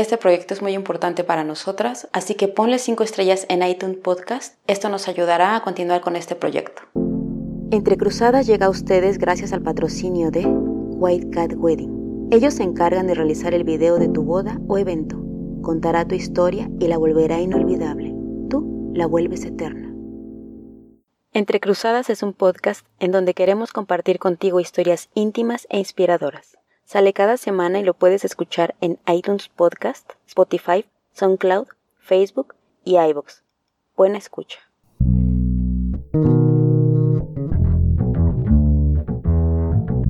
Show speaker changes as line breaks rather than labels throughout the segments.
Este proyecto es muy importante para nosotras, así que ponle 5 estrellas en iTunes Podcast. Esto nos ayudará a continuar con este proyecto. Entre Cruzadas llega a ustedes gracias al patrocinio de White Cat Wedding. Ellos se encargan de realizar el video de tu boda o evento. Contará tu historia y la volverá inolvidable. Tú la vuelves eterna. Entre Cruzadas es un podcast en donde queremos compartir contigo historias íntimas e inspiradoras. Sale cada semana y lo puedes escuchar en iTunes Podcast, Spotify, SoundCloud, Facebook y iVoox. Buena escucha.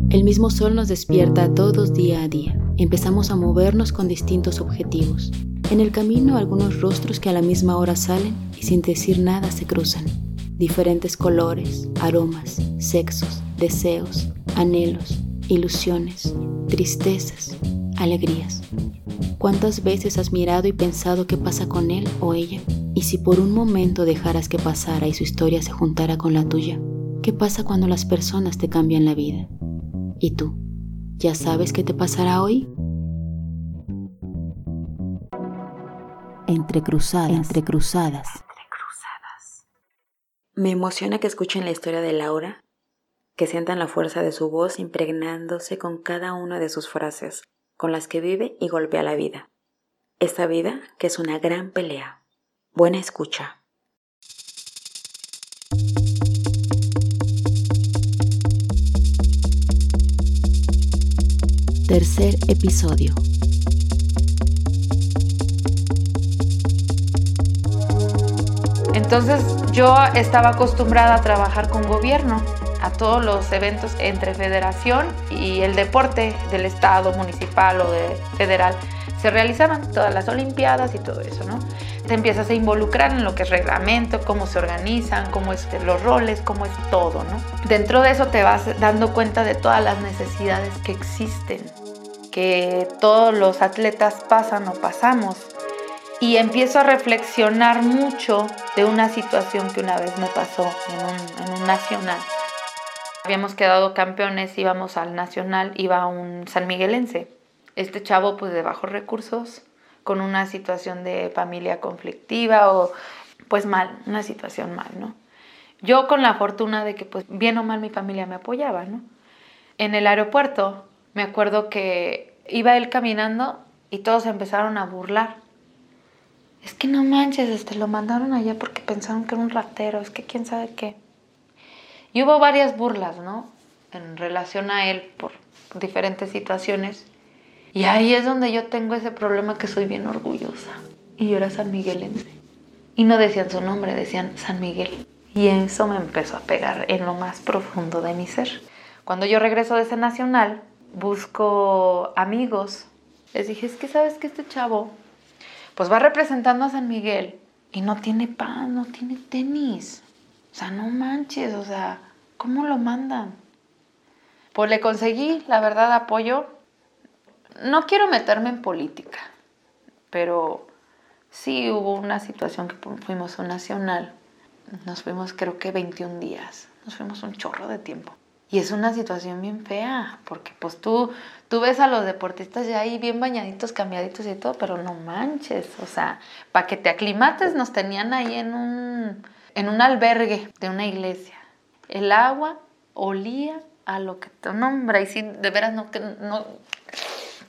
El mismo sol nos despierta todos día a día. Empezamos a movernos con distintos objetivos. En el camino algunos rostros que a la misma hora salen y sin decir nada se cruzan. Diferentes colores, aromas, sexos, deseos, anhelos, ilusiones, tristezas, alegrías. ¿Cuántas veces has mirado y pensado qué pasa con él o ella? Y si por un momento dejaras que pasara y su historia se juntara con la tuya, ¿qué pasa cuando las personas te cambian la vida? ¿Y tú? ¿Ya sabes qué te pasará hoy? Entre cruzadas, entre cruzadas. Me emociona que escuchen la historia de Laura que sientan la fuerza de su voz impregnándose con cada una de sus frases, con las que vive y golpea la vida. Esta vida que es una gran pelea. Buena escucha. Tercer episodio.
Entonces yo estaba acostumbrada a trabajar con gobierno a todos los eventos entre federación y el deporte del estado, municipal o de federal. Se realizaban todas las olimpiadas y todo eso, ¿no? Te empiezas a involucrar en lo que es reglamento, cómo se organizan, cómo es los roles, cómo es todo, ¿no? Dentro de eso te vas dando cuenta de todas las necesidades que existen, que todos los atletas pasan o pasamos. Y empiezo a reflexionar mucho de una situación que una vez me pasó en un, en un nacional. Habíamos quedado campeones, íbamos al nacional, iba un San Miguelense. Este chavo pues de bajos recursos, con una situación de familia conflictiva o pues mal, una situación mal, ¿no? Yo con la fortuna de que pues bien o mal mi familia me apoyaba, ¿no? En el aeropuerto me acuerdo que iba él caminando y todos empezaron a burlar. Es que no manches, este, lo mandaron allá porque pensaron que era un ratero, es que quién sabe qué. Y hubo varias burlas, ¿no? En relación a él por diferentes situaciones. Y ahí es donde yo tengo ese problema que soy bien orgullosa. Y yo era San Miguelense. Y no decían su nombre, decían San Miguel. Y eso me empezó a pegar en lo más profundo de mi ser. Cuando yo regreso de ese nacional, busco amigos. Les dije, es que sabes que este chavo, pues va representando a San Miguel y no tiene pan, no tiene tenis. O sea, no manches, o sea, ¿cómo lo mandan? Pues le conseguí, la verdad, apoyo. No quiero meterme en política, pero sí hubo una situación que fuimos un nacional. Nos fuimos creo que 21 días, nos fuimos un chorro de tiempo. Y es una situación bien fea, porque pues tú, tú ves a los deportistas ya ahí bien bañaditos, cambiaditos y todo, pero no manches, o sea, para que te aclimates nos tenían ahí en un en un albergue de una iglesia. El agua olía a lo que te nombra y si de veras no, no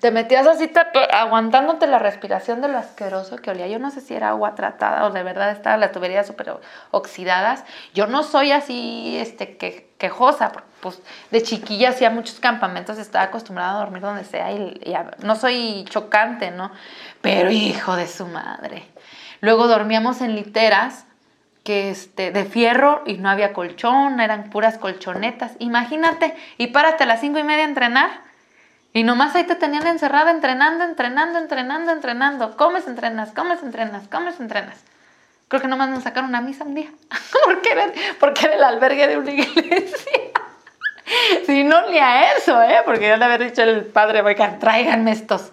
te metías así aguantándote la respiración de lo asqueroso que olía. Yo no sé si era agua tratada o de verdad estaba la tubería súper oxidadas. Yo no soy así este, que, quejosa, pues de chiquilla hacía muchos campamentos, estaba acostumbrada a dormir donde sea y no soy chocante, ¿no? Pero hijo de su madre. Luego dormíamos en literas que este, de fierro y no había colchón, eran puras colchonetas. Imagínate, y párate a las cinco y media a entrenar. Y nomás ahí te tenían encerrada entrenando, entrenando, entrenando, entrenando. Comes, entrenas, comes, entrenas, comes, entrenas. Creo que nomás nos sacaron una misa un día. ¿Por qué, porque era el albergue de una iglesia. si no, ni a eso, ¿eh? Porque ya le había dicho el padre, oigan, tráiganme estos.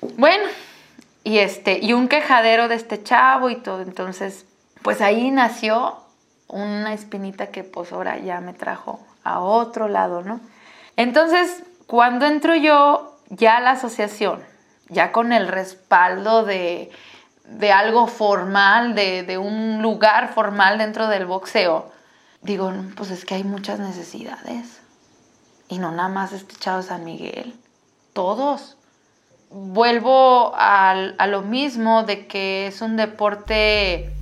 Bueno, y, este, y un quejadero de este chavo y todo. Entonces, pues ahí nació una espinita que pues ahora ya me trajo a otro lado, ¿no? Entonces, cuando entro yo ya a la asociación, ya con el respaldo de, de algo formal, de, de, un lugar formal dentro del boxeo, digo, pues es que hay muchas necesidades. Y no nada más este chavo San Miguel, todos. Vuelvo a, a lo mismo de que es un deporte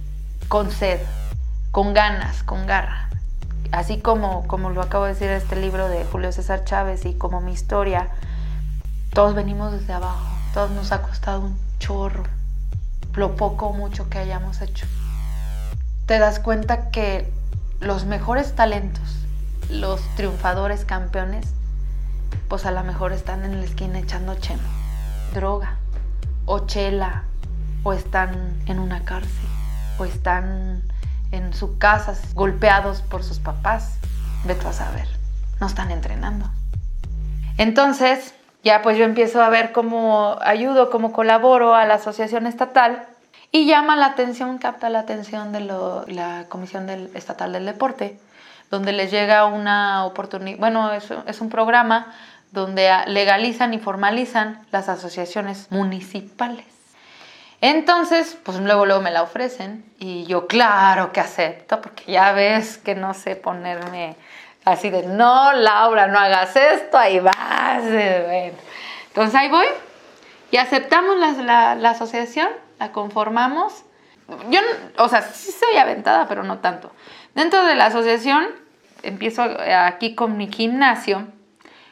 con sed, con ganas, con garra. Así como, como lo acabo de decir este libro de Julio César Chávez y como mi historia, todos venimos desde abajo, todos nos ha costado un chorro, lo poco o mucho que hayamos hecho. Te das cuenta que los mejores talentos, los triunfadores campeones, pues a lo mejor están en la esquina echando chemo, droga, o chela, o están en una cárcel, o están en sus casas golpeados por sus papás. Vete a saber, no están entrenando. Entonces, ya pues yo empiezo a ver cómo ayudo, cómo colaboro a la asociación estatal y llama la atención, capta la atención de la Comisión del, Estatal del Deporte, donde les llega una oportunidad, bueno, es, es un programa donde legalizan y formalizan las asociaciones municipales. Entonces, pues luego, luego me la ofrecen y yo claro que acepto, porque ya ves que no sé ponerme así de, no, Laura, no hagas esto, ahí vas. Entonces ahí voy y aceptamos la, la asociación la conformamos. Yo, o sea, sí soy aventada, pero no tanto. Dentro de la asociación, empiezo aquí con mi gimnasio,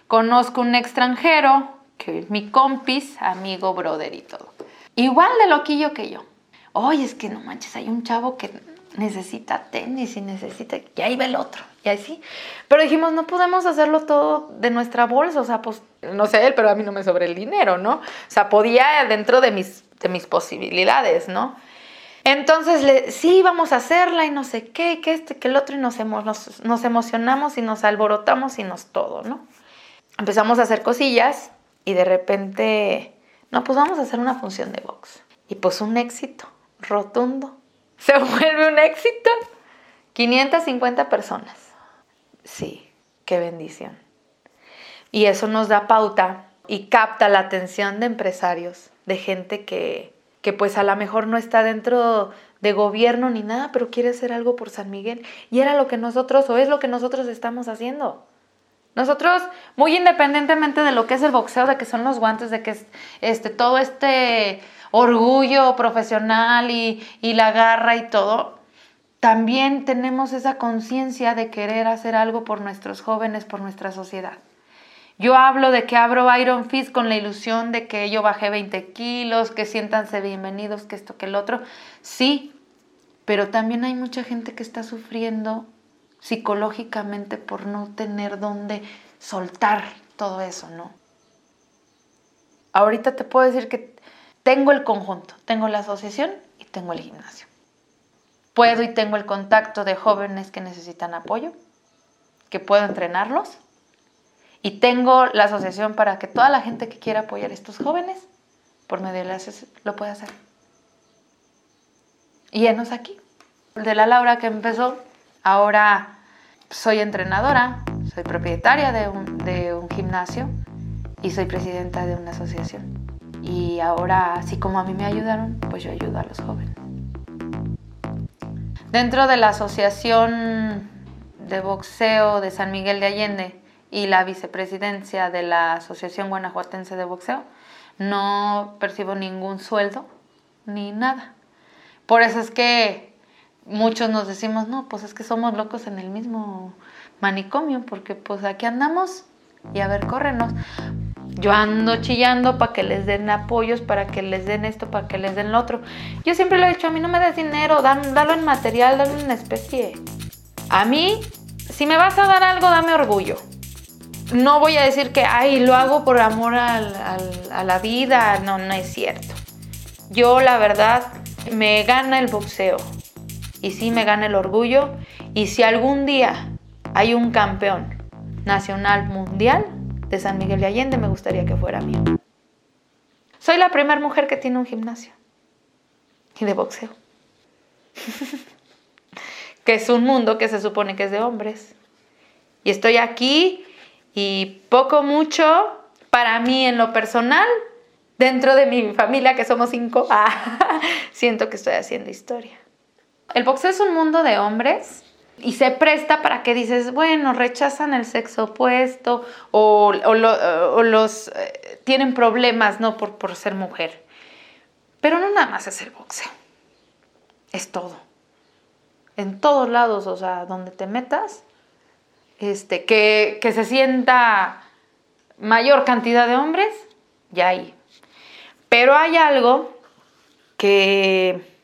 conozco un extranjero, que es mi compis, amigo, brother y todo. Igual de loquillo que yo. Oye, es que no manches, hay un chavo que necesita tenis y necesita... Y ahí ve el otro, y ahí sí. Pero dijimos, no podemos hacerlo todo de nuestra bolsa, o sea, pues, no sé él, pero a mí no me sobra el dinero, ¿no? O sea, podía dentro de mis de mis posibilidades, ¿no? Entonces, sí, vamos a hacerla y no sé qué, que este, que el otro, y nos emocionamos y nos alborotamos y nos todo, ¿no? Empezamos a hacer cosillas y de repente, no, pues vamos a hacer una función de box. Y pues un éxito rotundo. Se vuelve un éxito. 550 personas. Sí, qué bendición. Y eso nos da pauta y capta la atención de empresarios de gente que, que pues a lo mejor no está dentro de gobierno ni nada, pero quiere hacer algo por San Miguel. Y era lo que nosotros, o es lo que nosotros estamos haciendo. Nosotros, muy independientemente de lo que es el boxeo, de que son los guantes, de que es este, todo este orgullo profesional y, y la garra y todo, también tenemos esa conciencia de querer hacer algo por nuestros jóvenes, por nuestra sociedad. Yo hablo de que abro Iron Fist con la ilusión de que yo bajé 20 kilos, que siéntanse bienvenidos, que esto, que el otro. Sí, pero también hay mucha gente que está sufriendo psicológicamente por no tener dónde soltar todo eso, ¿no? Ahorita te puedo decir que tengo el conjunto, tengo la asociación y tengo el gimnasio. Puedo y tengo el contacto de jóvenes que necesitan apoyo, que puedo entrenarlos y tengo la asociación para que toda la gente que quiera apoyar a estos jóvenes, por medio de la asociación, lo pueda hacer. Y enos aquí. De la Laura que empezó, ahora soy entrenadora, soy propietaria de un, gimnasio y soy presidenta de una asociación. Y ahora, así como a mí me ayudaron, pues yo ayudo a los jóvenes. Dentro de la Asociación de Boxeo de San Miguel de Allende, y la vicepresidencia de la Asociación Guanajuatense de Boxeo, no percibo ningún sueldo ni nada. Por eso es que muchos nos decimos, no, pues es que somos locos en el mismo manicomio, porque pues aquí andamos y a ver, córrenos. Yo ando chillando para que les den apoyos, para que les den esto, para que les den lo otro. Yo siempre lo he dicho, a mí no me des dinero, dalo en material, dalo en especie. A mí, si me vas a dar algo, dame orgullo no voy a decir que, ay, lo hago por amor a la vida, no, no es cierto. Yo la verdad me gana el boxeo y sí me gana el orgullo y si algún día hay un campeón nacional mundial de San Miguel de Allende, me gustaría que fuera mío. Soy la primera mujer que tiene un gimnasio y de boxeo. que es un mundo que se supone que es de hombres. Y estoy aquí y poco mucho, para mí en lo personal, dentro de mi familia, que somos cinco, ah, siento que estoy haciendo historia. El boxeo es un mundo de hombres y se presta para que dices, bueno, rechazan el sexo opuesto o, los eh, tienen problemas ¿no? por, por ser mujer. Pero no nada más es el boxeo, es todo. En todos lados, o sea, donde te metas, este, que, que se sienta mayor cantidad de hombres, ya hay. Pero hay algo que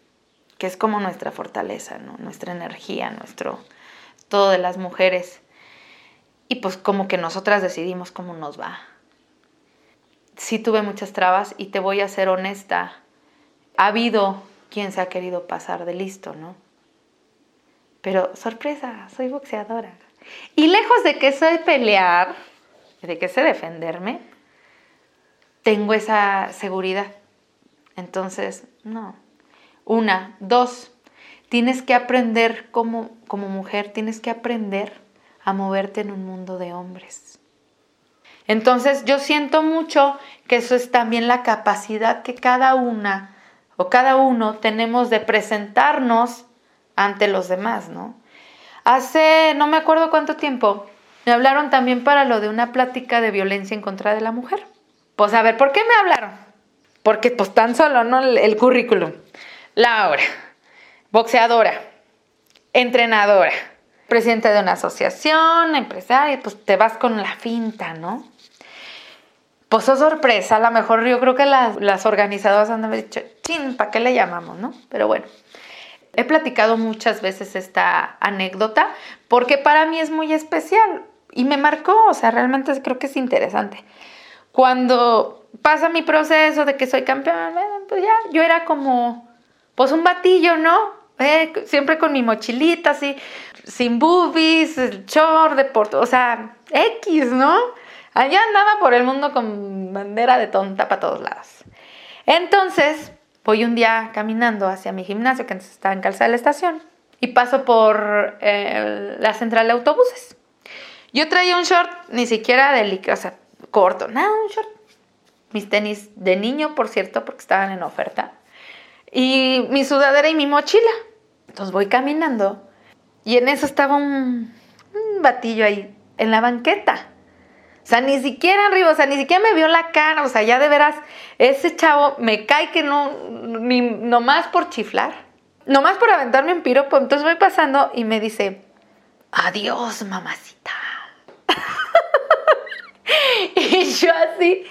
que es como nuestra fortaleza, nuestra energía, nuestro todo de las mujeres. Y pues como que nosotras decidimos cómo nos va. Sí tuve muchas trabas y te voy a ser honesta. Ha habido quien se ha querido pasar de listo, ¿no? Pero sorpresa, soy boxeadora. Y lejos de que sé pelear, de que sé defenderme, tengo esa seguridad. Entonces, no, una, dos, tienes que aprender como, como mujer, tienes que aprender a moverte en un mundo de hombres. Entonces yo siento mucho que eso es también la capacidad que cada una o cada uno tenemos de presentarnos ante los demás, ¿no? Hace no me acuerdo cuánto tiempo me hablaron también para lo de una plática de violencia en contra de la mujer. Pues a ver, ¿por qué me hablaron? Porque pues tan solo, ¿no? el currículum. Laura, boxeadora, entrenadora, presidenta de una asociación, empresaria, pues te vas con la finta, ¿no? Pues oh, sorpresa, a lo mejor yo creo que las, las organizadoras han dicho, chin, ¿para qué le llamamos, no? Pero bueno, he platicado muchas veces esta anécdota porque para mí es muy especial y me marcó, o sea, realmente creo que es interesante. Cuando pasa mi proceso de que soy campeona, pues ya, yo era como pues un batillo, ¿no? Eh, siempre con mi mochilita así, sin boobies, short, deporte, o sea, X, ¿no? Allá andaba por el mundo con bandera de tonta para todos lados. Entonces, voy un día caminando hacia mi gimnasio, que antes estaba en Calzada de la Estación, y paso por eh, la central de autobuses. Yo traía un short, ni siquiera de o sea, corto, nada, un short. Mis tenis de niño, por cierto, porque estaban en oferta y mi sudadera y mi mochila. Entonces voy caminando y en eso estaba un, batillo ahí en la banqueta. O sea, ni siquiera arriba, o sea, ni siquiera me vio la cara, o sea, ya de veras, ese chavo me cae que no, ni nomás por chiflar, nomás por aventarme un piropo. Entonces voy pasando y me dice, adiós, mamacita. y yo así,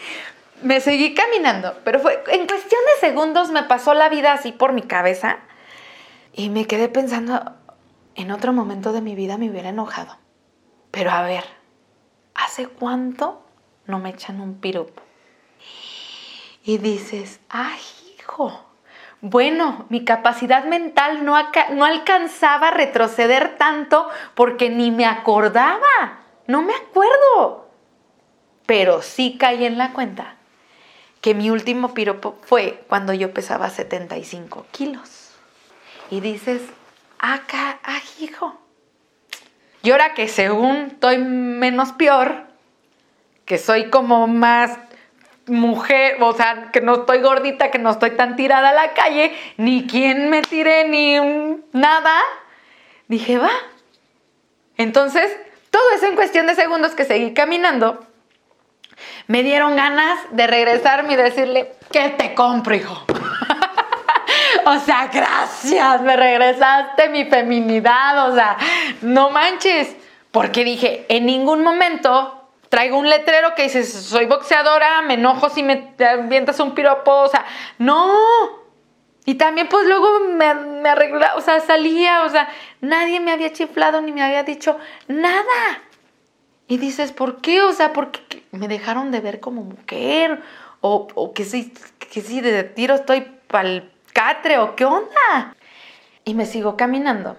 me seguí caminando, pero fue en cuestión de segundos me pasó la vida así por mi cabeza y me quedé pensando, en otro momento de mi vida me hubiera enojado. Pero a ver, ¿hace cuánto no me echan un piropo? Y dices, ay, hijo, bueno, mi capacidad mental no, no alcanzaba a retroceder tanto porque ni me acordaba, no me acuerdo. Pero sí caí en la cuenta que mi último piropo fue cuando yo pesaba 75 kilos. Y dices, acá, ah, hijo. Y ahora que según estoy menos peor, que soy como más mujer, o sea, que no estoy gordita, que no estoy tan tirada a la calle, ni quien me tire, ni nada, dije, va. Entonces, todo eso en cuestión de segundos que seguí caminando, me dieron ganas de regresarme y decirle, ¿qué te compro, hijo? o sea, gracias, me regresaste mi feminidad, o sea, no manches. Porque dije, en ningún momento traigo un letrero que dice, soy boxeadora, me enojo si me avientas un piropo, o sea, no. Y también pues luego me, me arreglaba, o sea, salía, o sea, nadie me había chiflado ni me había dicho nada. Y dices, ¿por qué? O sea, ¿por qué me dejaron de ver como mujer? O, que sí, que sí, de tiro estoy pa'l catre, o qué onda. Y me sigo caminando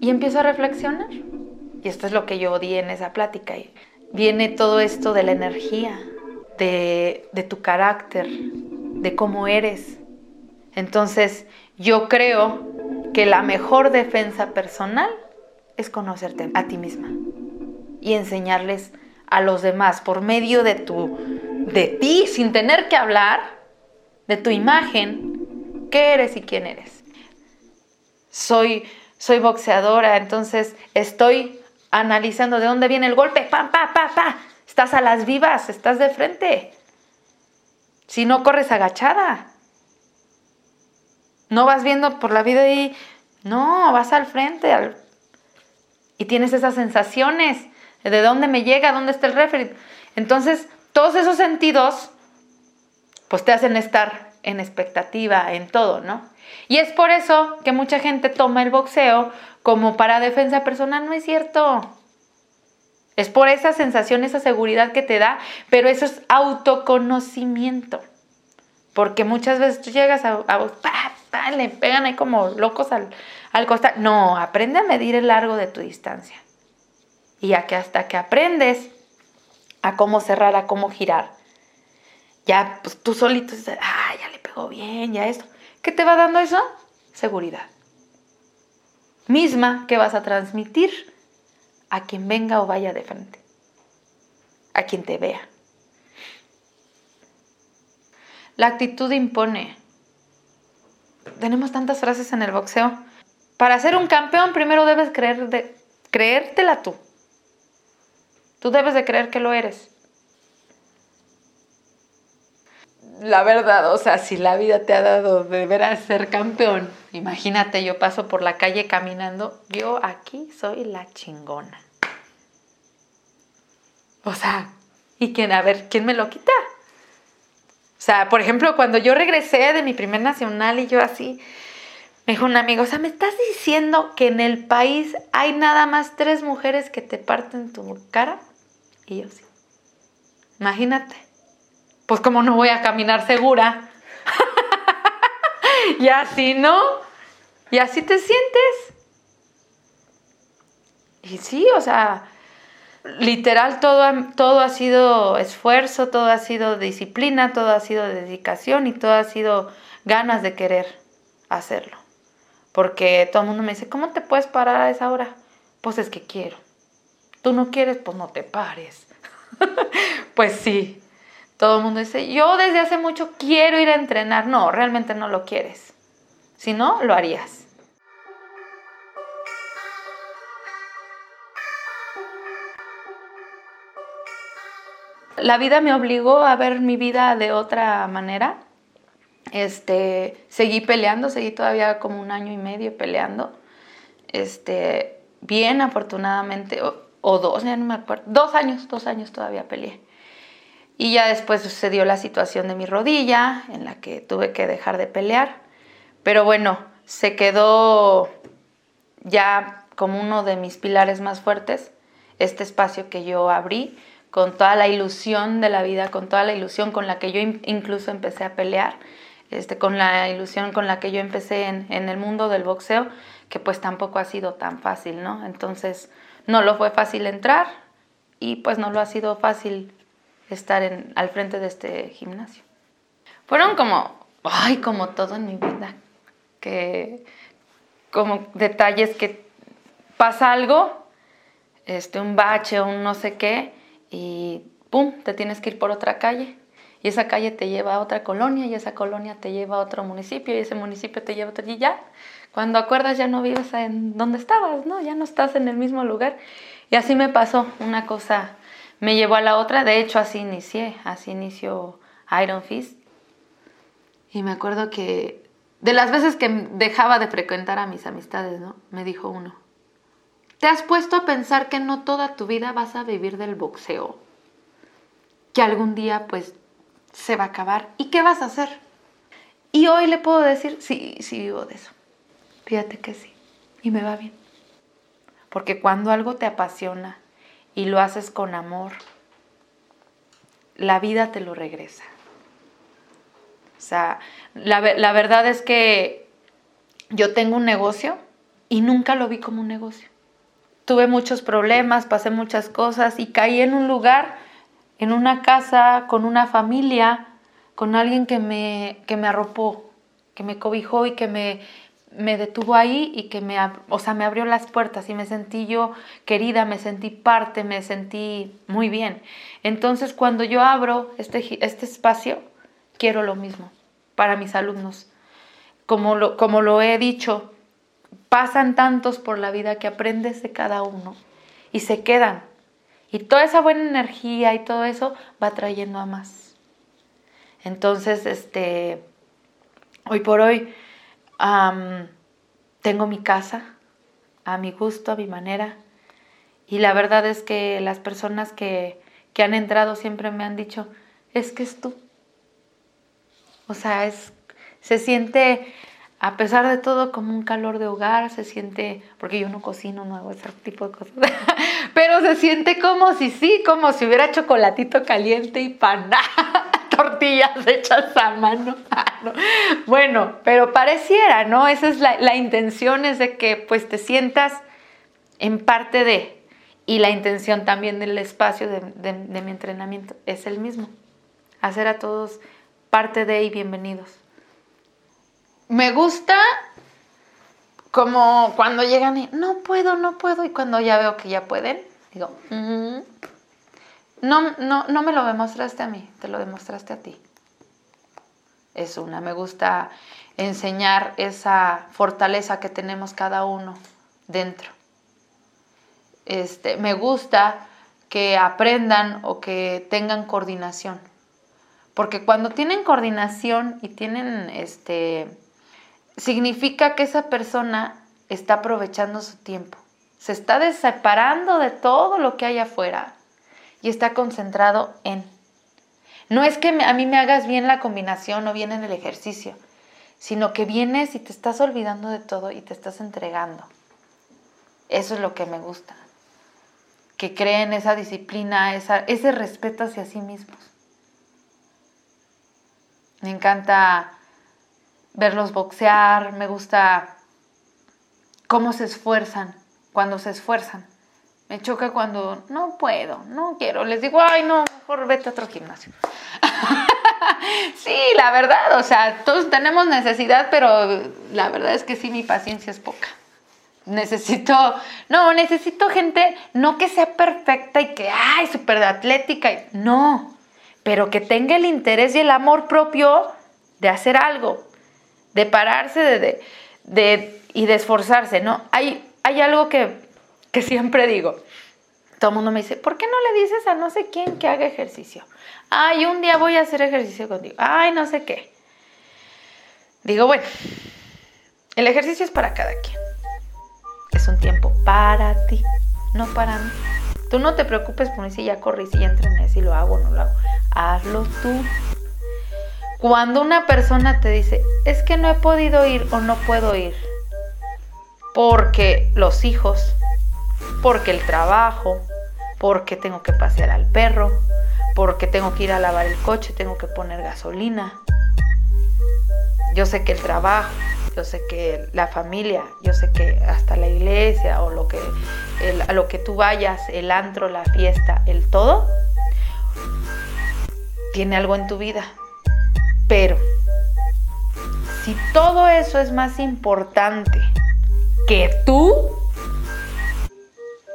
y empiezo a reflexionar. Y esto es lo que yo odié en esa plática. Y viene todo esto de la energía, de tu carácter, de cómo eres. Entonces, yo creo que la mejor defensa personal es conocerte a ti misma y enseñarles a los demás por medio de tu de ti sin tener que hablar de tu imagen, qué eres y quién eres. Soy, soy boxeadora, entonces estoy analizando de dónde viene el golpe, pa, pa, pa, pa. Estás a las vivas, estás de frente. Si no corres agachada. No vas viendo por la vida y no, vas al frente y tienes esas sensaciones de dónde me llega, dónde está el referee. Entonces, todos esos sentidos pues te hacen estar en expectativa en todo, ¿no? Y es por eso que mucha gente toma el boxeo como para defensa personal, no es cierto. Es por esa sensación, esa seguridad que te da, pero eso es autoconocimiento. Porque muchas veces tú llegas a, a le pegan ahí como locos al, al costado. No, aprende a medir el largo de tu distancia. Y ya que hasta que aprendes a cómo cerrar, a cómo girar, ya pues, tú solito dices, ah, ya le pegó bien, ya esto. ¿Qué te va dando eso? Seguridad. Misma que vas a transmitir a quien venga o vaya de frente, a quien te vea. La actitud impone. Tenemos tantas frases en el boxeo. Para ser un campeón primero debes creer de, creértela tú. Tú debes de creer que lo eres. La verdad, o sea, si la vida te ha dado de veras ser campeón, imagínate, yo paso por la calle caminando, yo aquí soy la chingona. O sea, ¿y quién? A ver, ¿quién me lo quita? O sea, por ejemplo, cuando yo regresé de mi primer nacional y yo así, me dijo un amigo, o sea, ¿me estás diciendo que en el país hay nada más tres mujeres que te parten tu cara? Y yo sí. Imagínate. Pues como no voy a caminar segura. y así, ¿no? Y así te sientes. Y sí, o sea, literal todo, todo ha sido esfuerzo, todo ha sido disciplina, todo ha sido dedicación y todo ha sido ganas de querer hacerlo. Porque todo el mundo me dice, ¿cómo te puedes parar a esa hora? Pues es que quiero. Tú no quieres, pues no te pares. pues sí. Todo el mundo dice, yo desde hace mucho quiero ir a entrenar. No, realmente no lo quieres. Si no, lo harías. la vida me obligó a ver mi vida de otra manera. Este, seguí peleando, seguí todavía como un año y medio peleando. Este, bien, afortunadamente, o, dos, ya no me acuerdo, dos años, dos años todavía peleé. Y ya después sucedió la situación de mi rodilla, en la que tuve que dejar de pelear. Pero bueno, se quedó ya como uno de mis pilares más fuertes, este espacio que yo abrí con toda la ilusión de la vida, con toda la ilusión con la que yo incluso empecé a pelear, este, con la ilusión con la que yo empecé en, el mundo del boxeo, que pues tampoco ha sido tan fácil, ¿no? Entonces no lo fue fácil entrar y pues no lo ha sido fácil estar en, al frente de este gimnasio. Fueron como, ay, como todo en mi vida, que como detalles que pasa algo, este, un bache o un no sé qué, y ¡pum! te tienes que ir por otra calle. Y esa calle te lleva a otra colonia y esa colonia te lleva a otro municipio y ese municipio te lleva a otro. Y ya, cuando acuerdas ya no vives en donde estabas, ¿no? Ya no estás en el mismo lugar. Y así me pasó, una cosa me llevó a la otra. De hecho, así inicié, así inició Iron Fist. Y me acuerdo que de las veces que dejaba de frecuentar a mis amistades. Me dijo uno, ¿Te has puesto a pensar que no toda tu vida vas a vivir del boxeo? Que algún día pues se va a acabar. ¿Y qué vas a hacer? Y hoy le puedo decir, sí, sí vivo de eso. Fíjate que sí. Y me va bien. Porque cuando algo te apasiona y lo haces con amor, la vida te lo regresa. O sea, la, la verdad es que yo tengo un negocio y nunca lo vi como un negocio tuve muchos problemas, pasé muchas cosas y caí en un lugar, en una casa, con una familia, con alguien que me, que me arropó, que me cobijó y que me, me detuvo ahí y que me, o sea, me abrió las puertas y me sentí yo querida, me sentí parte, me sentí muy bien. Entonces, cuando yo abro este, este espacio, quiero lo mismo. para mis alumnos. Como lo, como lo he dicho, pasan tantos por la vida que aprendes de cada uno y se quedan. Y toda esa buena energía y todo eso va trayendo a más. Entonces, este, hoy por hoy tengo mi casa a mi gusto, a mi manera. Y la verdad es que las personas que, que han entrado siempre me han dicho, es que es tú. O sea, es, se siente, a pesar de todo, como un calor de hogar, se siente, porque yo no cocino, no hago ese tipo de cosas, pero se siente como si sí, como si hubiera chocolatito caliente y pan, tortillas hechas a mano. bueno, pero pareciera, ¿no? Esa es la, la intención, es de que pues te sientas en parte de, y la intención también del espacio de, de mi entrenamiento es el mismo, hacer a todos parte de y bienvenidos. Me gusta como cuando llegan y no puedo, no puedo, y cuando ya veo que ya pueden, digo, no, no, no me lo demostraste a mí, te lo demostraste a ti. Es una, me gusta enseñar esa fortaleza que tenemos cada uno dentro. Este, me gusta que aprendan o que tengan coordinación porque cuando tienen coordinación y tienen este significa que esa persona está aprovechando su tiempo. Se está separando de todo lo que hay afuera y está concentrado en. No es que a mí me hagas bien la combinación o bien en el ejercicio, sino que vienes y te estás olvidando de todo y te estás entregando. Eso es lo que me gusta. Que creen esa disciplina, ese respeto hacia sí mismos. Me encanta verlos boxear, me gusta cómo se esfuerzan, cuando se esfuerzan. Me choca cuando no puedo, no quiero. Les digo, ay, no, mejor vete a otro gimnasio. sí, la verdad, o sea, todos tenemos necesidad, pero la verdad es que sí, mi paciencia es poca. Necesito, no, necesito gente, no que sea perfecta y que, ay, súper atlética. No, pero que tenga el interés y el amor propio de hacer algo, de pararse de, de, y de esforzarse, ¿no? Hay, hay algo que, que siempre digo. Todo el mundo me dice, ¿por qué no le dices a no sé quién que haga ejercicio? Ay, un día voy a hacer ejercicio contigo. Ay, no sé qué. Digo, bueno, el ejercicio es para cada quien. Es un tiempo para ti, no para mí. Tú no te preocupes por si ya corrí, si ya entrené, si lo hago o no lo hago. Hazlo tú. Cuando una persona te dice, es que no he podido ir o no puedo ir, porque los hijos, porque el trabajo, porque tengo que pasear al perro, porque tengo que ir a lavar el coche, tengo que poner gasolina. Yo sé que el trabajo, yo sé que la familia, yo sé que hasta la iglesia o lo que, a lo que tú vayas, el antro, la fiesta, el todo, tiene algo en tu vida. Pero si todo eso es más importante que tú,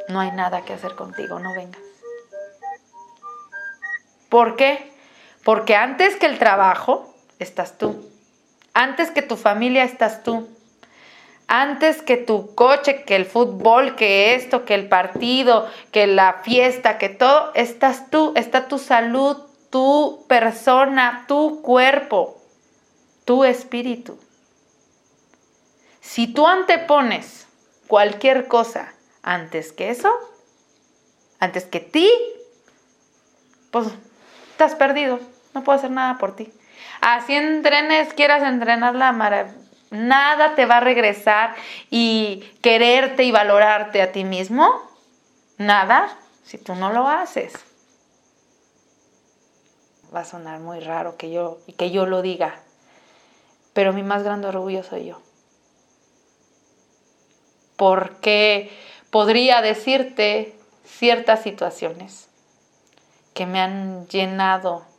no hay nada que hacer contigo, no vengas. ¿Por qué? Porque antes que el trabajo estás tú. Antes que tu familia estás tú. Antes que tu coche, que el fútbol, que esto, que el partido, que la fiesta, que todo, estás tú, está tu salud, tu persona, tu cuerpo, tu espíritu. Si tú antepones cualquier cosa antes que eso, antes que ti, pues estás perdido, no puedo hacer nada por ti. Así entrenes, quieras entrenar la maravilla, nada te va a regresar y quererte y valorarte a ti mismo. Nada, si tú no lo haces. Va a sonar muy raro que yo, que yo lo diga, pero mi más grande orgullo soy yo. Porque podría decirte ciertas situaciones que me han llenado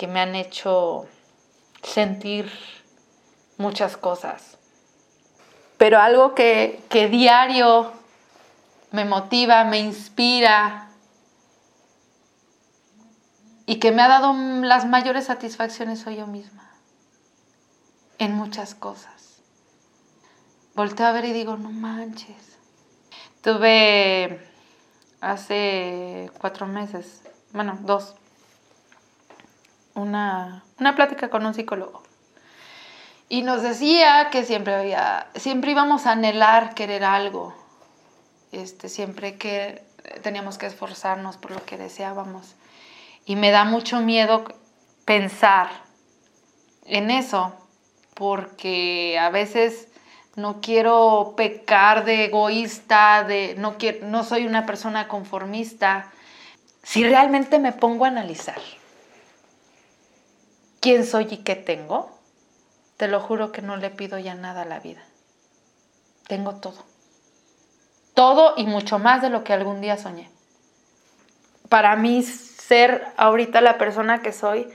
que me han hecho sentir muchas cosas. Pero algo que, que diario me motiva, me inspira y que me ha dado las mayores satisfacciones soy yo misma. en muchas cosas. Volteo a ver y digo, no manches. Tuve hace cuatro meses, bueno, dos, una, una plática con un psicólogo. Y nos decía que siempre había, siempre íbamos a anhelar querer algo. Este, siempre que teníamos que esforzarnos por lo que deseábamos. Y me da mucho miedo pensar en eso, porque a veces no quiero pecar de egoísta, de no quiero, no soy una persona conformista. Si realmente me pongo a analizar quién soy y qué tengo, te lo juro que no le pido ya nada a la vida. Tengo todo. Todo y mucho más de lo que algún día soñé. Para mí ser ahorita la persona que soy,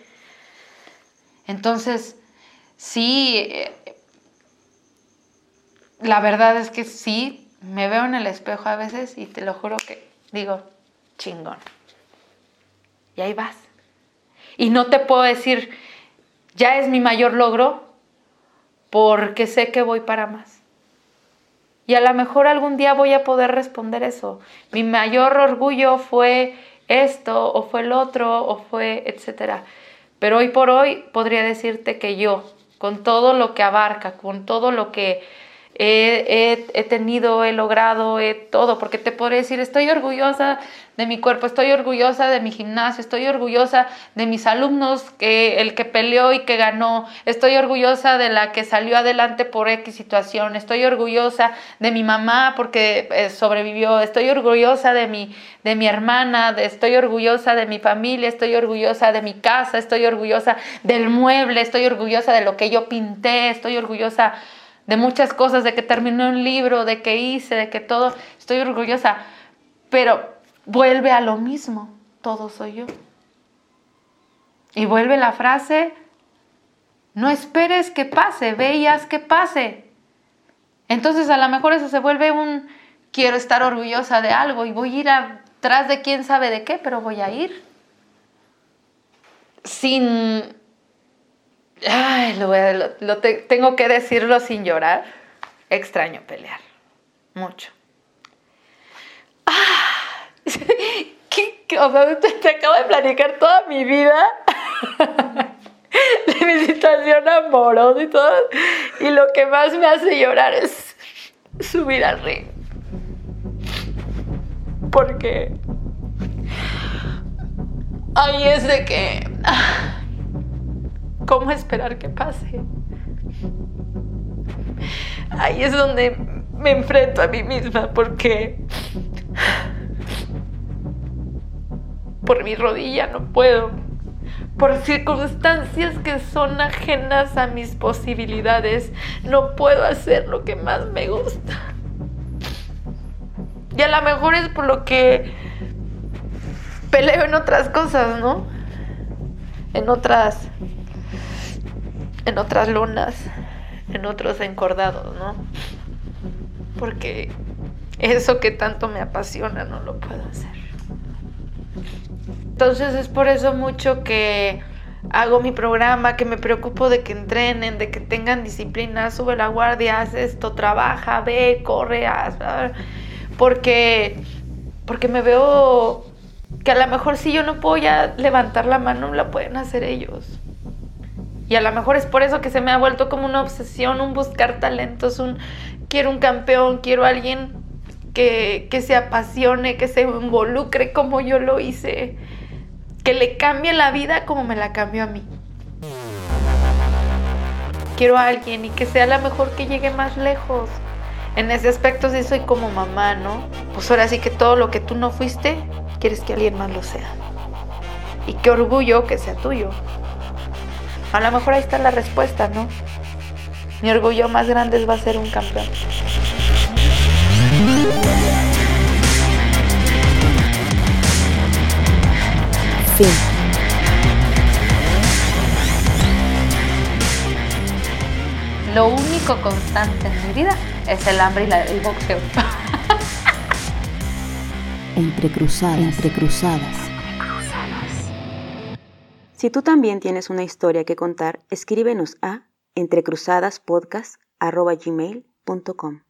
entonces sí, eh, la verdad es que sí, me veo en el espejo a veces y te lo juro que digo, chingón. Y ahí vas. Y no te puedo decir, ya es mi mayor logro, porque sé que voy para más. Y a lo mejor algún día voy a poder responder eso. Mi mayor orgullo fue esto, o fue el otro, o fue, etcétera. Pero hoy por hoy podría decirte que yo, con todo lo que abarca, con todo lo que he, tenido, he logrado, he todo, porque te podría decir, estoy orgullosa de mi cuerpo, estoy orgullosa de mi gimnasio, estoy orgullosa de mis alumnos, el que peleó y que ganó, estoy orgullosa de la que salió adelante por X situación, estoy orgullosa de mi mamá porque eh, sobrevivió, estoy orgullosa de mi, de mi hermana, estoy orgullosa de mi familia, estoy orgullosa de mi casa, estoy orgullosa del mueble, estoy orgullosa de lo que yo pinté, estoy orgullosa de muchas cosas, de que terminé un libro, de que hice, de que todo, estoy orgullosa, pero vuelve a lo mismo, todo soy yo. Y vuelve la frase, no esperes que pase, veías que pase. Entonces a lo mejor eso se vuelve un, quiero estar orgullosa de algo y voy a ir atrás de quién sabe de qué, pero voy a ir. Sin Ay, lo, tengo que decirlo sin llorar. Extraño pelear. Mucho. Ah, ¿qué, o sea, te, acabo de platicar toda mi vida. de mi situación amorosa y todo. Y lo que más me hace llorar es subir al ring. Porque ahí es de que. Ah, ¿Cómo esperar que pase? Ahí es donde me enfrento a mí misma porque por mi rodilla no puedo, por circunstancias que son ajenas a mis posibilidades, no puedo hacer lo que más me gusta. Y a lo mejor es por lo que peleo en otras cosas, ¿no? En otras en otras lunas, en otros encordados, ¿no? Porque eso que tanto me apasiona no lo puedo hacer. Entonces es por eso mucho que hago mi programa, que me preocupo de que entrenen, de que tengan disciplina, sube la guardia, haz esto, trabaja, ve, corre, haz, porque porque me veo que a lo mejor si yo no puedo ya levantar la mano, la pueden hacer ellos. Y a lo mejor es por eso que se me ha vuelto como una obsesión, un buscar talentos, un quiero un campeón, quiero alguien que, que se apasione, que se involucre como yo lo hice, que le cambie la vida como me la cambió a mí. Quiero a alguien y que sea la mejor que llegue más lejos. En ese aspecto sí soy como mamá, ¿no? Pues ahora sí que todo lo que tú no fuiste, quieres que alguien más lo sea. Y qué orgullo que sea tuyo. A lo mejor ahí está la respuesta, ¿no? Mi orgullo más grande va a ser un campeón. Fin. Lo único constante en mi vida es el hambre y el boxeo.
entre cruzadas, entre cruzadas. Si tú también tienes una historia que contar, escríbenos a entrecruzadaspodcast.com.